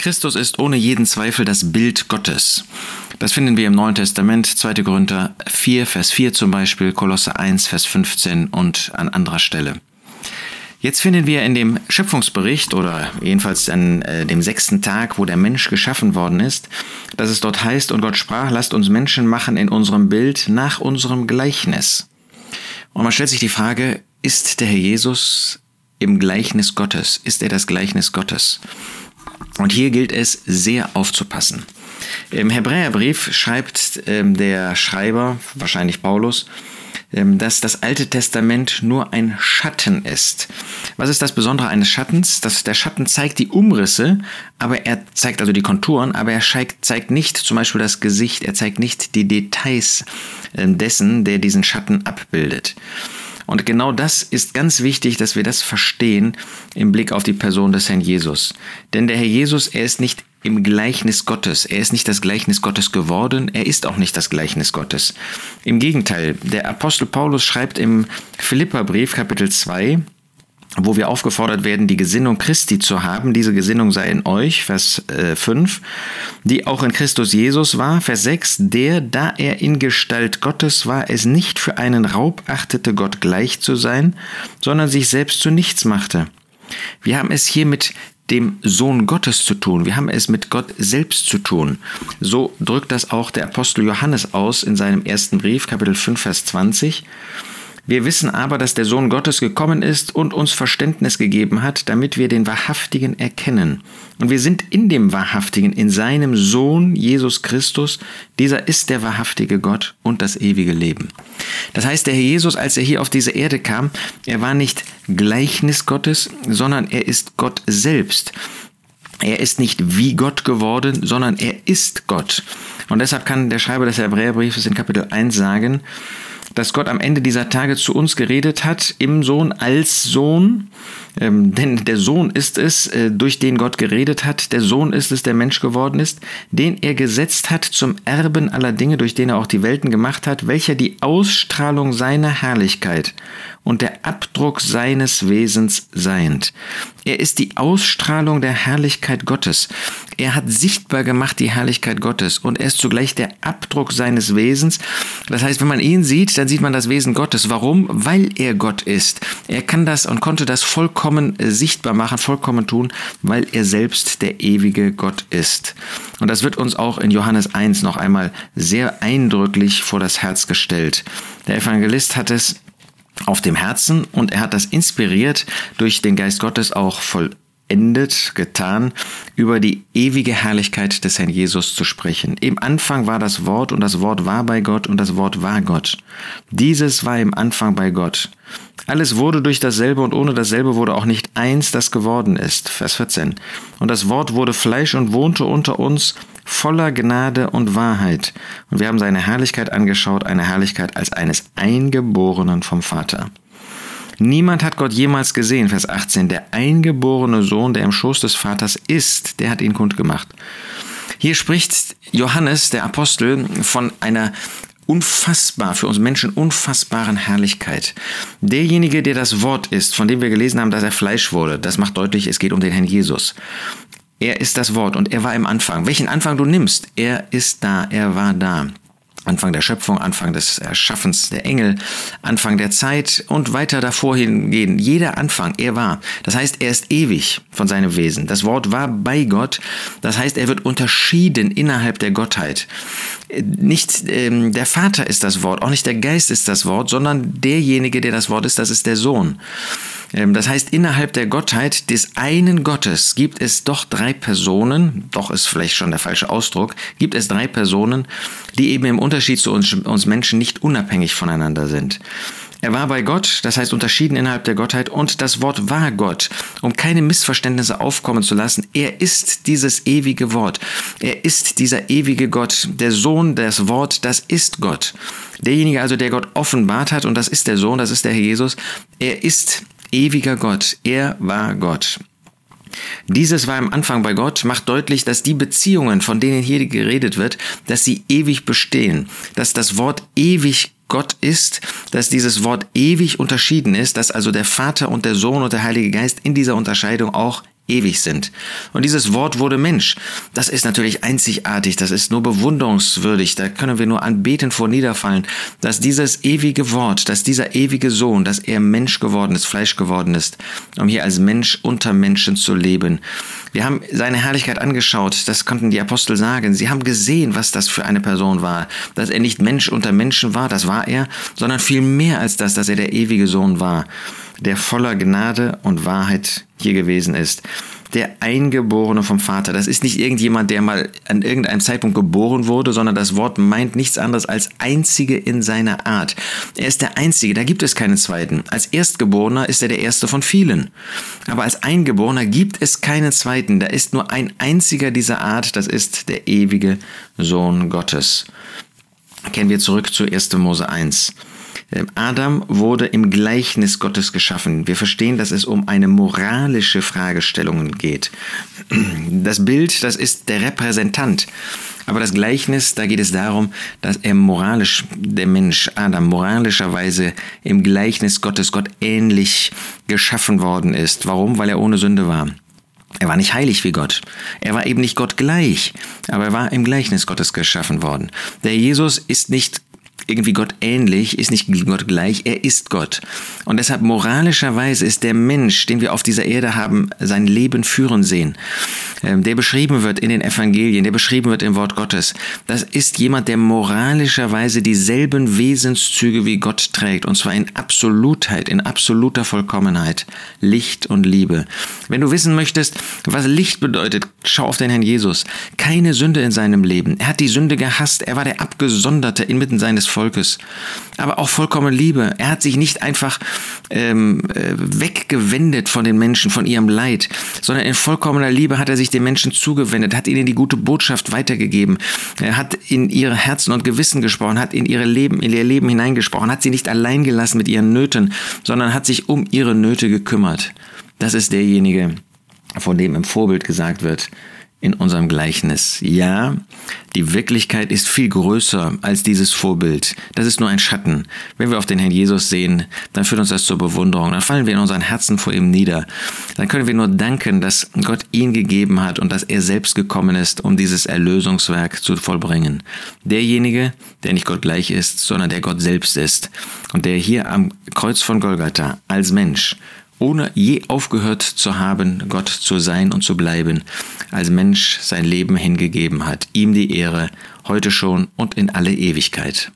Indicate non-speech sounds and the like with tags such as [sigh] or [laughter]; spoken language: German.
Christus ist ohne jeden Zweifel das Bild Gottes. Das finden wir im Neuen Testament, 2. Korinther 4, Vers 4 zum Beispiel, Kolosse 1, Vers 15 und an anderer Stelle. Jetzt finden wir in dem Schöpfungsbericht oder jedenfalls an äh, dem sechsten Tag, wo der Mensch geschaffen worden ist, dass es dort heißt, und Gott sprach, lasst uns Menschen machen in unserem Bild nach unserem Gleichnis. Und man stellt sich die Frage, ist der Herr Jesus im Gleichnis Gottes? Ist er das Gleichnis Gottes? Und hier gilt es sehr aufzupassen. Im Hebräerbrief schreibt ähm, der Schreiber, wahrscheinlich Paulus, ähm, dass das Alte Testament nur ein Schatten ist. Was ist das Besondere eines Schattens? Dass der Schatten zeigt die Umrisse, aber er zeigt also die Konturen, aber er zeigt nicht zum Beispiel das Gesicht, er zeigt nicht die Details ähm, dessen, der diesen Schatten abbildet. Und genau das ist ganz wichtig, dass wir das verstehen im Blick auf die Person des Herrn Jesus. Denn der Herr Jesus, er ist nicht im Gleichnis Gottes. Er ist nicht das Gleichnis Gottes geworden, er ist auch nicht das Gleichnis Gottes. Im Gegenteil, der Apostel Paulus schreibt im Philipperbrief Kapitel 2, wo wir aufgefordert werden, die Gesinnung Christi zu haben. Diese Gesinnung sei in euch, Vers äh, 5, die auch in Christus Jesus war. Vers 6, der, da er in Gestalt Gottes war, es nicht für einen Raub achtete, Gott gleich zu sein, sondern sich selbst zu nichts machte. Wir haben es hier mit dem Sohn Gottes zu tun. Wir haben es mit Gott selbst zu tun. So drückt das auch der Apostel Johannes aus in seinem ersten Brief, Kapitel 5, Vers 20. Wir wissen aber, dass der Sohn Gottes gekommen ist und uns Verständnis gegeben hat, damit wir den Wahrhaftigen erkennen. Und wir sind in dem Wahrhaftigen, in seinem Sohn Jesus Christus. Dieser ist der wahrhaftige Gott und das ewige Leben. Das heißt, der Herr Jesus, als er hier auf diese Erde kam, er war nicht Gleichnis Gottes, sondern er ist Gott selbst. Er ist nicht wie Gott geworden, sondern er ist Gott. Und deshalb kann der Schreiber des Hebräerbriefes in Kapitel 1 sagen, dass Gott am Ende dieser Tage zu uns geredet hat, im Sohn als Sohn. Ähm, denn der Sohn ist es, äh, durch den Gott geredet hat. Der Sohn ist es, der Mensch geworden ist, den er gesetzt hat zum Erben aller Dinge, durch den er auch die Welten gemacht hat, welcher die Ausstrahlung seiner Herrlichkeit und der Abdruck seines Wesens seiend. Er ist die Ausstrahlung der Herrlichkeit Gottes. Er hat sichtbar gemacht die Herrlichkeit Gottes und er ist zugleich der Abdruck seines Wesens. Das heißt, wenn man ihn sieht, dann sieht man das Wesen Gottes. Warum? Weil er Gott ist. Er kann das und konnte das vollkommen äh, sichtbar machen, vollkommen tun, weil er selbst der ewige Gott ist. Und das wird uns auch in Johannes 1 noch einmal sehr eindrücklich vor das Herz gestellt. Der Evangelist hat es auf dem Herzen und er hat das inspiriert durch den Geist Gottes auch vollendet, getan, über die ewige Herrlichkeit des Herrn Jesus zu sprechen. Im Anfang war das Wort und das Wort war bei Gott und das Wort war Gott. Dieses war im Anfang bei Gott. Alles wurde durch dasselbe und ohne dasselbe wurde auch nicht eins, das geworden ist. Vers 14. Und das Wort wurde Fleisch und wohnte unter uns voller Gnade und Wahrheit. Und wir haben seine Herrlichkeit angeschaut, eine Herrlichkeit als eines Eingeborenen vom Vater. Niemand hat Gott jemals gesehen, Vers 18. Der eingeborene Sohn, der im Schoß des Vaters ist, der hat ihn kundgemacht. Hier spricht Johannes, der Apostel, von einer unfassbar, für uns Menschen unfassbaren Herrlichkeit. Derjenige, der das Wort ist, von dem wir gelesen haben, dass er Fleisch wurde, das macht deutlich, es geht um den Herrn Jesus. Er ist das Wort und er war im Anfang. Welchen Anfang du nimmst, er ist da, er war da. Anfang der Schöpfung, Anfang des Erschaffens der Engel, Anfang der Zeit und weiter davor hingehen. Jeder Anfang, er war. Das heißt, er ist ewig von seinem Wesen. Das Wort war bei Gott. Das heißt, er wird unterschieden innerhalb der Gottheit. Nicht ähm, der Vater ist das Wort, auch nicht der Geist ist das Wort, sondern derjenige, der das Wort ist, das ist der Sohn. Ähm, das heißt, innerhalb der Gottheit des einen Gottes gibt es doch drei Personen, doch ist vielleicht schon der falsche Ausdruck, gibt es drei Personen, die eben im Unterschied zu uns, uns Menschen nicht unabhängig voneinander sind. Er war bei Gott, das heißt unterschieden innerhalb der Gottheit, und das Wort war Gott, um keine Missverständnisse aufkommen zu lassen. Er ist dieses ewige Wort. Er ist dieser ewige Gott. Der Sohn, das Wort, das ist Gott. Derjenige also, der Gott offenbart hat, und das ist der Sohn, das ist der Herr Jesus, er ist ewiger Gott. Er war Gott. Dieses war am Anfang bei Gott, macht deutlich, dass die Beziehungen, von denen hier geredet wird, dass sie ewig bestehen, dass das Wort ewig Gott ist, dass dieses Wort ewig unterschieden ist, dass also der Vater und der Sohn und der Heilige Geist in dieser Unterscheidung auch ewig sind. Und dieses Wort wurde Mensch. Das ist natürlich einzigartig, das ist nur bewunderungswürdig, da können wir nur anbeten vor niederfallen, dass dieses ewige Wort, dass dieser ewige Sohn, dass er Mensch geworden ist, Fleisch geworden ist, um hier als Mensch unter Menschen zu leben. Wir haben seine Herrlichkeit angeschaut, das konnten die Apostel sagen. Sie haben gesehen, was das für eine Person war, dass er nicht Mensch unter Menschen war, das war er, sondern viel mehr als das, dass er der ewige Sohn war, der voller Gnade und Wahrheit hier gewesen ist der Eingeborene vom Vater. Das ist nicht irgendjemand, der mal an irgendeinem Zeitpunkt geboren wurde, sondern das Wort meint nichts anderes als Einzige in seiner Art. Er ist der Einzige, da gibt es keinen zweiten. Als Erstgeborener ist er der Erste von vielen. Aber als Eingeborener gibt es keinen zweiten. Da ist nur ein einziger dieser Art, das ist der ewige Sohn Gottes. Kehren wir zurück zu 1. Mose 1. Ähm, Adam wurde im Gleichnis Gottes geschaffen. Wir verstehen, dass es um eine moralische Fragestellung geht. [clears throat] Das Bild, das ist der Repräsentant. Aber das Gleichnis, da geht es darum, dass er moralisch, der Mensch Adam, moralischerweise im Gleichnis Gottes Gott ähnlich geschaffen worden ist. Warum? Weil er ohne Sünde war. Er war nicht heilig wie Gott. Er war eben nicht Gott gleich, aber er war im Gleichnis Gottes geschaffen worden. Der Jesus ist nicht irgendwie Gott ähnlich, ist nicht Gott gleich, er ist Gott. Und deshalb moralischerweise ist der Mensch, den wir auf dieser Erde haben, sein Leben führen sehen, ähm, der beschrieben wird in den Evangelien, der beschrieben wird im Wort Gottes. Das ist jemand, der moralischerweise dieselben Wesenszüge wie Gott trägt, und zwar in Absolutheit, in absoluter Vollkommenheit, Licht und Liebe. Wenn du wissen möchtest, was Licht bedeutet, schau auf den Herrn Jesus. Keine Sünde in seinem Leben. Er hat die Sünde gehasst, er war der Abgesonderte inmitten seines Volkes. Aber auch vollkommene Liebe. Er hat sich nicht einfach ähm, äh, weggewendet von den Menschen, von ihrem Leid, sondern in vollkommener Liebe hat er sich den Menschen zugewendet, hat ihnen die gute Botschaft weitergegeben. Er hat in ihre Herzen und Gewissen gesprochen, hat in, ihre Leben, in ihr Leben hineingesprochen, hat sie nicht allein gelassen mit ihren Nöten, sondern hat sich um ihre Nöte gekümmert. Das ist derjenige, von dem im Vorbild gesagt wird, in unserem Gleichnis. Ja, die Wirklichkeit ist viel größer als dieses Vorbild. Das ist nur ein Schatten. Wenn wir auf den Herrn Jesus sehen, dann führt uns das zur Bewunderung. Dann fallen wir in unseren Herzen vor ihm nieder. Dann können wir nur danken, dass Gott ihn gegeben hat und dass er selbst gekommen ist, um dieses Erlösungswerk zu vollbringen. Derjenige, der nicht Gott gleich ist, sondern der Gott selbst ist und der hier am Kreuz von Golgatha als Mensch ohne je aufgehört zu haben, Gott zu sein und zu bleiben, als Mensch sein Leben hingegeben hat. Ihm die Ehre, heute schon und in alle Ewigkeit.